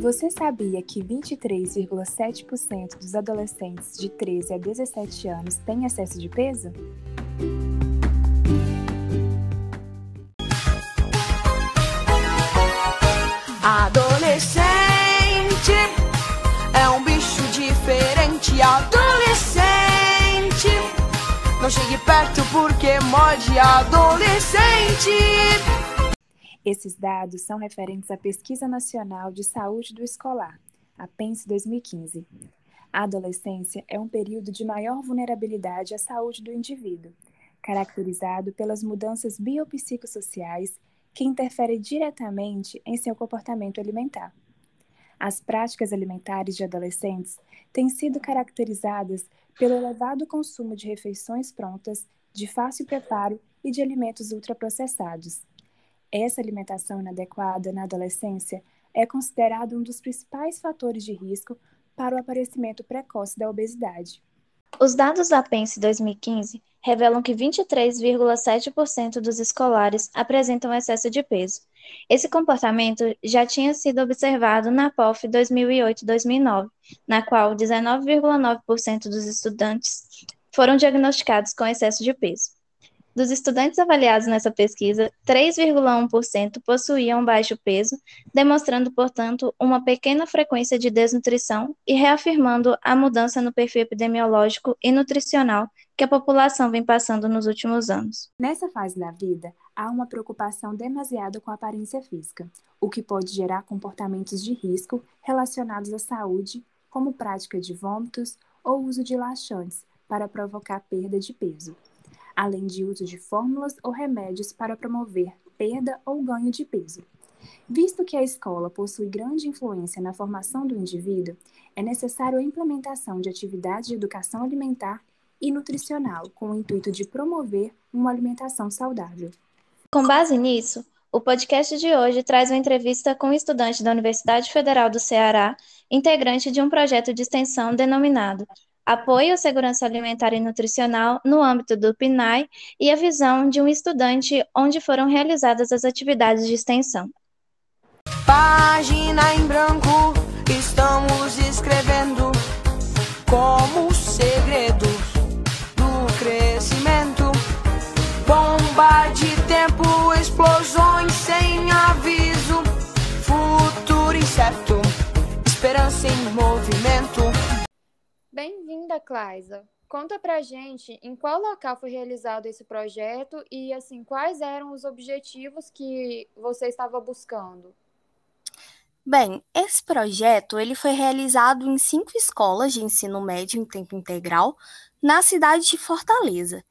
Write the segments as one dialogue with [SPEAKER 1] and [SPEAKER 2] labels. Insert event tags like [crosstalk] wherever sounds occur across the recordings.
[SPEAKER 1] Você sabia que 23,7% dos adolescentes de 13 a 17 anos têm excesso de peso?
[SPEAKER 2] Adolescente é um bicho diferente. Adolescente, não chegue perto porque morde adolescente.
[SPEAKER 1] Esses dados são referentes à Pesquisa Nacional de Saúde do Escolar, a PENS 2015. A adolescência é um período de maior vulnerabilidade à saúde do indivíduo, caracterizado pelas mudanças biopsicossociais que interferem diretamente em seu comportamento alimentar. As práticas alimentares de adolescentes têm sido caracterizadas pelo elevado consumo de refeições prontas, de fácil preparo e de alimentos ultraprocessados, essa alimentação inadequada na adolescência é considerada um dos principais fatores de risco para o aparecimento precoce da obesidade.
[SPEAKER 3] Os dados da PENSE 2015 revelam que 23,7% dos escolares apresentam excesso de peso. Esse comportamento já tinha sido observado na POF 2008-2009, na qual 19,9% dos estudantes foram diagnosticados com excesso de peso. Dos estudantes avaliados nessa pesquisa, 3,1% possuíam baixo peso, demonstrando, portanto, uma pequena frequência de desnutrição e reafirmando a mudança no perfil epidemiológico e nutricional que a população vem passando nos últimos anos.
[SPEAKER 1] Nessa fase da vida, há uma preocupação demasiada com a aparência física, o que pode gerar comportamentos de risco relacionados à saúde, como prática de vômitos ou uso de laxantes para provocar perda de peso além de uso de fórmulas ou remédios para promover perda ou ganho de peso. Visto que a escola possui grande influência na formação do indivíduo, é necessário a implementação de atividades de educação alimentar e nutricional com o intuito de promover uma alimentação saudável.
[SPEAKER 3] Com base nisso, o podcast de hoje traz uma entrevista com um estudante da Universidade Federal do Ceará, integrante de um projeto de extensão denominado apoio à segurança alimentar e nutricional no âmbito do PNAE e a visão de um estudante onde foram realizadas as atividades de extensão.
[SPEAKER 2] Página em branco, estamos escrevendo como segredo do crescimento. Bomba de tempo, explosões sem aviso, futuro incerto, esperança em movimento.
[SPEAKER 4] Bem-vinda, Claisa. Conta pra gente em qual local foi realizado esse projeto e assim quais eram os objetivos que você estava buscando.
[SPEAKER 5] Bem, esse projeto ele foi realizado em cinco escolas de ensino médio em tempo integral na cidade de Fortaleza.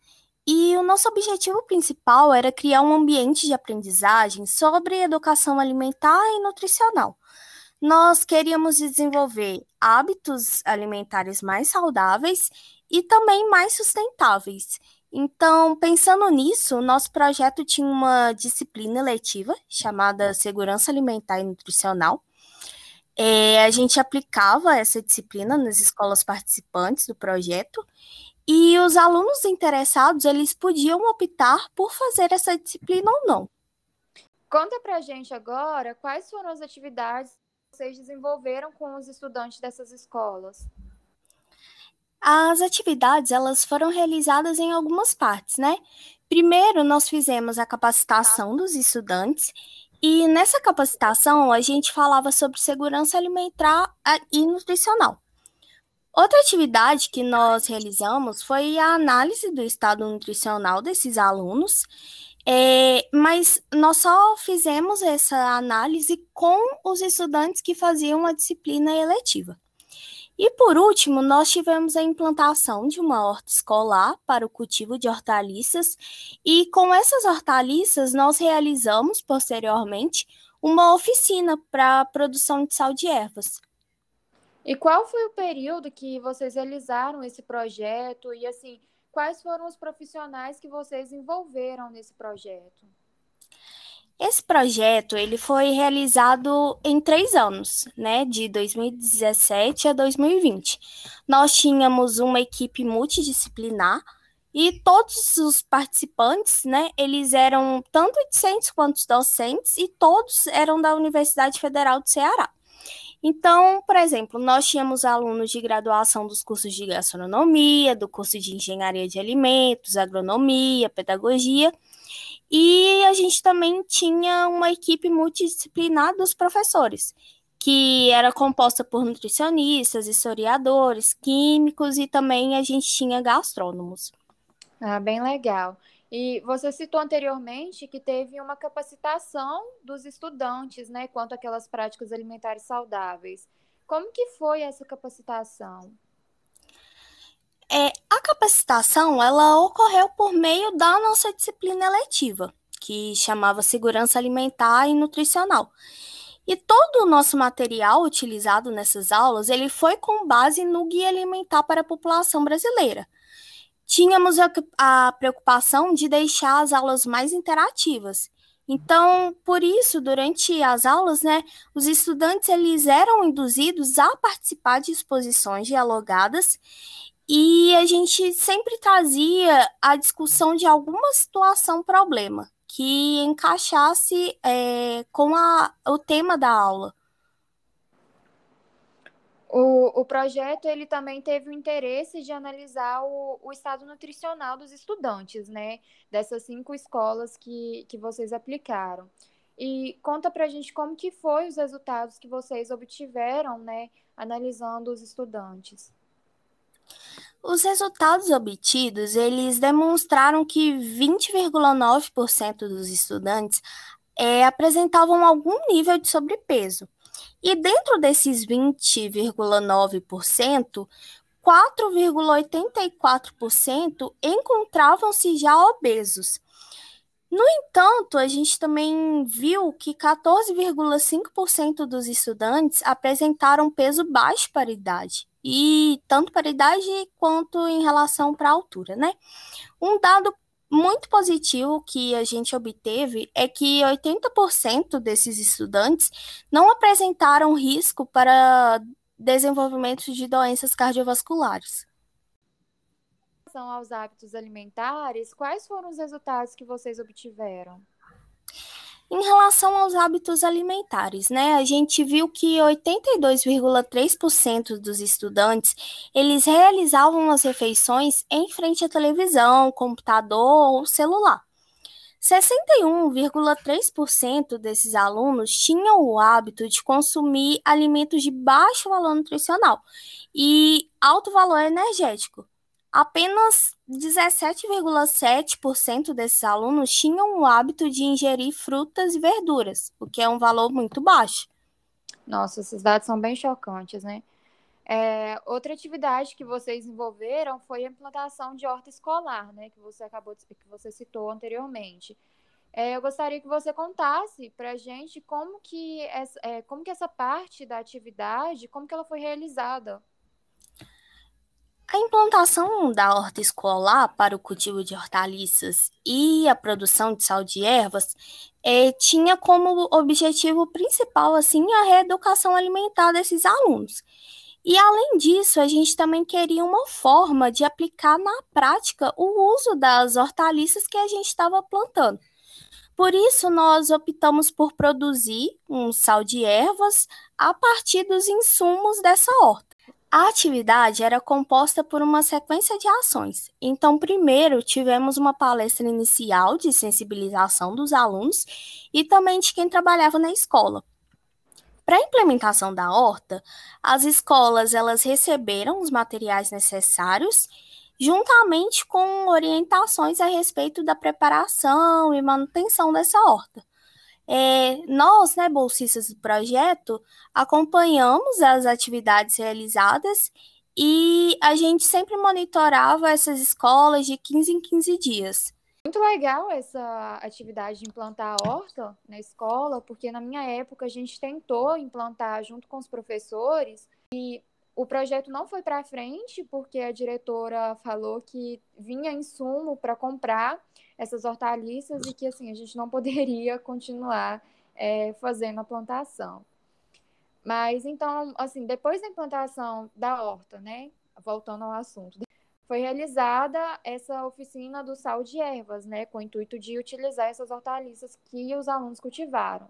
[SPEAKER 5] E o nosso objetivo principal era criar um ambiente de aprendizagem sobre educação alimentar e nutricional, nós queríamos desenvolver hábitos alimentares mais saudáveis e também mais sustentáveis. Então, pensando nisso, nosso projeto tinha uma disciplina eletiva chamada Segurança Alimentar e Nutricional. É, a gente aplicava essa disciplina nas escolas participantes do projeto e os alunos interessados eles podiam optar por fazer essa disciplina ou não.
[SPEAKER 4] Conta pra gente agora quais foram as atividades vocês desenvolveram com os estudantes dessas escolas?
[SPEAKER 5] As atividades elas foram realizadas em algumas partes, né? Primeiro, nós fizemos a capacitação dos estudantes e nessa capacitação a gente falava sobre segurança alimentar e nutricional. Outra atividade que nós realizamos foi a análise do estado nutricional desses alunos é, mas nós só fizemos essa análise com os estudantes que faziam a disciplina eletiva. E por último, nós tivemos a implantação de uma horta escolar para o cultivo de hortaliças, e com essas hortaliças nós realizamos posteriormente uma oficina para a produção de sal de ervas.
[SPEAKER 4] E qual foi o período que vocês realizaram esse projeto? E assim, quais foram os profissionais que vocês envolveram nesse projeto?
[SPEAKER 5] Esse projeto ele foi realizado em três anos, né, de 2017 a 2020. Nós tínhamos uma equipe multidisciplinar e todos os participantes, né, eles eram tanto discentes quanto docentes e todos eram da Universidade Federal do Ceará. Então, por exemplo, nós tínhamos alunos de graduação dos cursos de gastronomia, do curso de engenharia de alimentos, agronomia, pedagogia, e a gente também tinha uma equipe multidisciplinar dos professores, que era composta por nutricionistas, historiadores, químicos e também a gente tinha gastrônomos.
[SPEAKER 4] Ah, bem legal. E você citou anteriormente que teve uma capacitação dos estudantes, né, quanto àquelas práticas alimentares saudáveis. Como que foi essa capacitação?
[SPEAKER 5] É, a capacitação ela ocorreu por meio da nossa disciplina eletiva, que chamava Segurança Alimentar e Nutricional. E todo o nosso material utilizado nessas aulas, ele foi com base no Guia Alimentar para a População Brasileira. Tínhamos a, a preocupação de deixar as aulas mais interativas. Então, por isso, durante as aulas, né, os estudantes eles eram induzidos a participar de exposições dialogadas e a gente sempre trazia a discussão de alguma situação problema que encaixasse é, com a, o tema da aula.
[SPEAKER 4] O, o projeto ele também teve o interesse de analisar o, o estado nutricional dos estudantes, né? Dessas cinco escolas que, que vocês aplicaram. E conta pra gente como que foi os resultados que vocês obtiveram, né? Analisando os estudantes.
[SPEAKER 5] Os resultados obtidos, eles demonstraram que 20,9% dos estudantes é, apresentavam algum nível de sobrepeso. E dentro desses 20,9%, 4,84% encontravam-se já obesos. No entanto, a gente também viu que 14,5% dos estudantes apresentaram peso baixo para a idade e tanto para a idade quanto em relação para a altura, né? Um dado muito positivo que a gente obteve é que 80% desses estudantes não apresentaram risco para desenvolvimento de doenças cardiovasculares.
[SPEAKER 4] Em relação aos hábitos alimentares, quais foram os resultados que vocês obtiveram?
[SPEAKER 5] Em relação aos hábitos alimentares, né, a gente viu que 82,3% dos estudantes, eles realizavam as refeições em frente à televisão, computador ou celular. 61,3% desses alunos tinham o hábito de consumir alimentos de baixo valor nutricional e alto valor energético, Apenas 17,7% desses alunos tinham o hábito de ingerir frutas e verduras, o que é um valor muito baixo.
[SPEAKER 4] Nossa, esses dados são bem chocantes, né? É, outra atividade que vocês desenvolveram foi a implantação de horta escolar, né? Que você acabou de, que você citou anteriormente. É, eu gostaria que você contasse para a gente como que, essa, é, como que essa parte da atividade, como que ela foi realizada.
[SPEAKER 5] A implantação da horta escolar para o cultivo de hortaliças e a produção de sal de ervas é, tinha como objetivo principal assim a reeducação alimentar desses alunos. E além disso, a gente também queria uma forma de aplicar na prática o uso das hortaliças que a gente estava plantando. Por isso, nós optamos por produzir um sal de ervas a partir dos insumos dessa horta. A atividade era composta por uma sequência de ações. Então, primeiro tivemos uma palestra inicial de sensibilização dos alunos e também de quem trabalhava na escola. Para a implementação da horta, as escolas elas receberam os materiais necessários, juntamente com orientações a respeito da preparação e manutenção dessa horta. É, nós, né, bolsistas do projeto, acompanhamos as atividades realizadas e a gente sempre monitorava essas escolas de 15 em 15 dias.
[SPEAKER 4] Muito legal essa atividade de implantar a horta na escola, porque na minha época a gente tentou implantar junto com os professores e o projeto não foi para frente porque a diretora falou que vinha insumo para comprar essas hortaliças e que assim a gente não poderia [laughs] continuar é, fazendo a plantação. Mas então, assim, depois da implantação da horta, né, voltando ao assunto, foi realizada essa oficina do sal de ervas, né, com o intuito de utilizar essas hortaliças que os alunos cultivaram.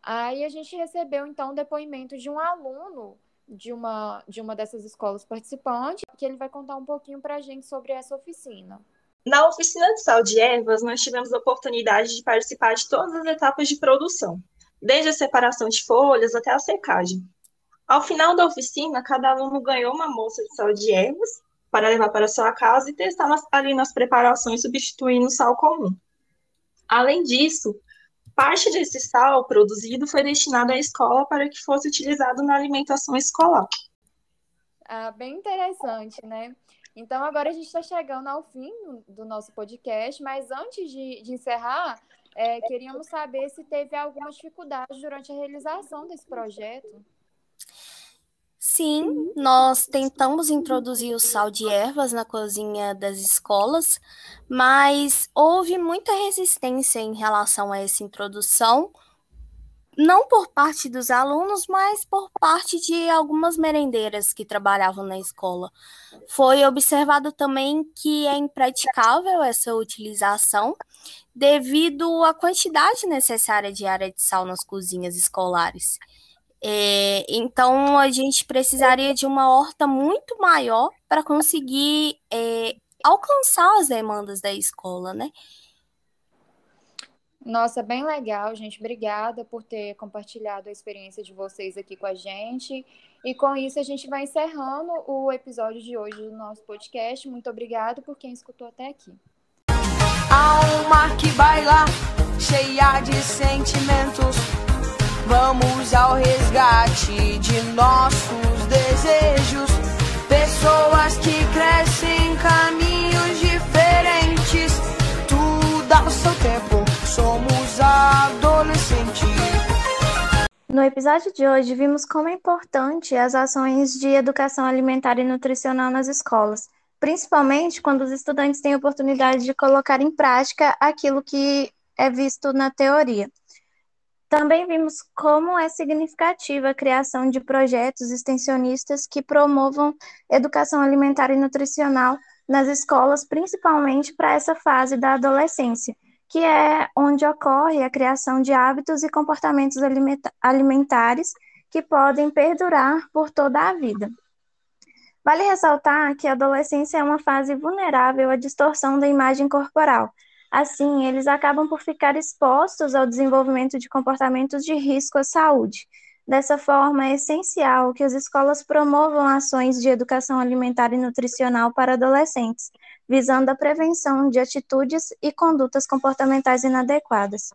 [SPEAKER 4] Aí a gente recebeu então o depoimento de um aluno de uma, de uma dessas escolas participantes, que ele vai contar um pouquinho para a gente sobre essa oficina.
[SPEAKER 6] Na oficina de sal de ervas, nós tivemos a oportunidade de participar de todas as etapas de produção, desde a separação de folhas até a secagem. Ao final da oficina, cada aluno ganhou uma moça de sal de ervas para levar para sua casa e testar ali nas preparações, substituindo o sal comum. Além disso, parte desse sal produzido foi destinado à escola para que fosse utilizado na alimentação escolar.
[SPEAKER 4] Ah, bem interessante, né? Então, agora a gente está chegando ao fim do nosso podcast, mas antes de, de encerrar, é, queríamos saber se teve alguma dificuldade durante a realização desse projeto.
[SPEAKER 5] Sim, nós tentamos introduzir o sal de ervas na cozinha das escolas, mas houve muita resistência em relação a essa introdução, não por parte dos alunos, mas por parte de algumas merendeiras que trabalhavam na escola. Foi observado também que é impraticável essa utilização devido à quantidade necessária de área de sal nas cozinhas escolares. É, então, a gente precisaria de uma horta muito maior para conseguir é, alcançar as demandas da escola, né?
[SPEAKER 4] Nossa, bem legal, gente. Obrigada por ter compartilhado a experiência de vocês aqui com a gente. E com isso, a gente vai encerrando o episódio de hoje do nosso podcast. Muito obrigada por quem escutou até aqui.
[SPEAKER 2] Alma que baila, cheia de sentimentos Vamos ao resgate de nossos desejos.
[SPEAKER 3] No episódio de hoje, vimos como é importante as ações de educação alimentar e nutricional nas escolas, principalmente quando os estudantes têm oportunidade de colocar em prática aquilo que é visto na teoria. Também vimos como é significativa a criação de projetos extensionistas que promovam educação alimentar e nutricional nas escolas, principalmente para essa fase da adolescência, que é onde ocorre a criação de hábitos e comportamentos alimentares que podem perdurar por toda a vida. Vale ressaltar que a adolescência é uma fase vulnerável à distorção da imagem corporal, Assim, eles acabam por ficar expostos ao desenvolvimento de comportamentos de risco à saúde. Dessa forma, é essencial que as escolas promovam ações de educação alimentar e nutricional para adolescentes, visando a prevenção de atitudes e condutas comportamentais inadequadas.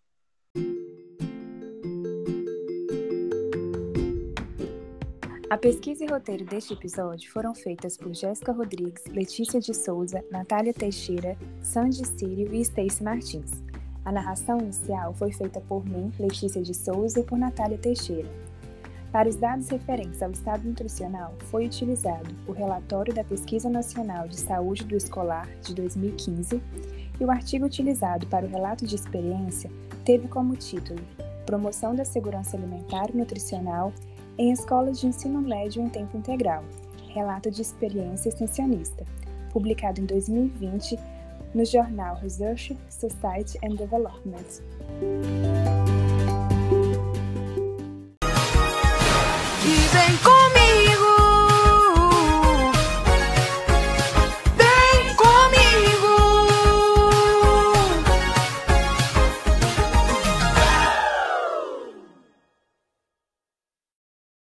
[SPEAKER 1] A pesquisa e roteiro deste episódio foram feitas por Jéssica Rodrigues, Letícia de Souza, Natália Teixeira, Sandy Sírio e Stacy Martins. A narração inicial foi feita por mim, Letícia de Souza, e por Natália Teixeira. Para os dados referentes ao estado nutricional, foi utilizado o relatório da Pesquisa Nacional de Saúde do Escolar de 2015 e o artigo utilizado para o relato de experiência teve como título Promoção da Segurança Alimentar e Nutricional em escolas de ensino médio em tempo integral, relato de experiência extensionista, publicado em 2020 no jornal Research, Society and Development. rencor.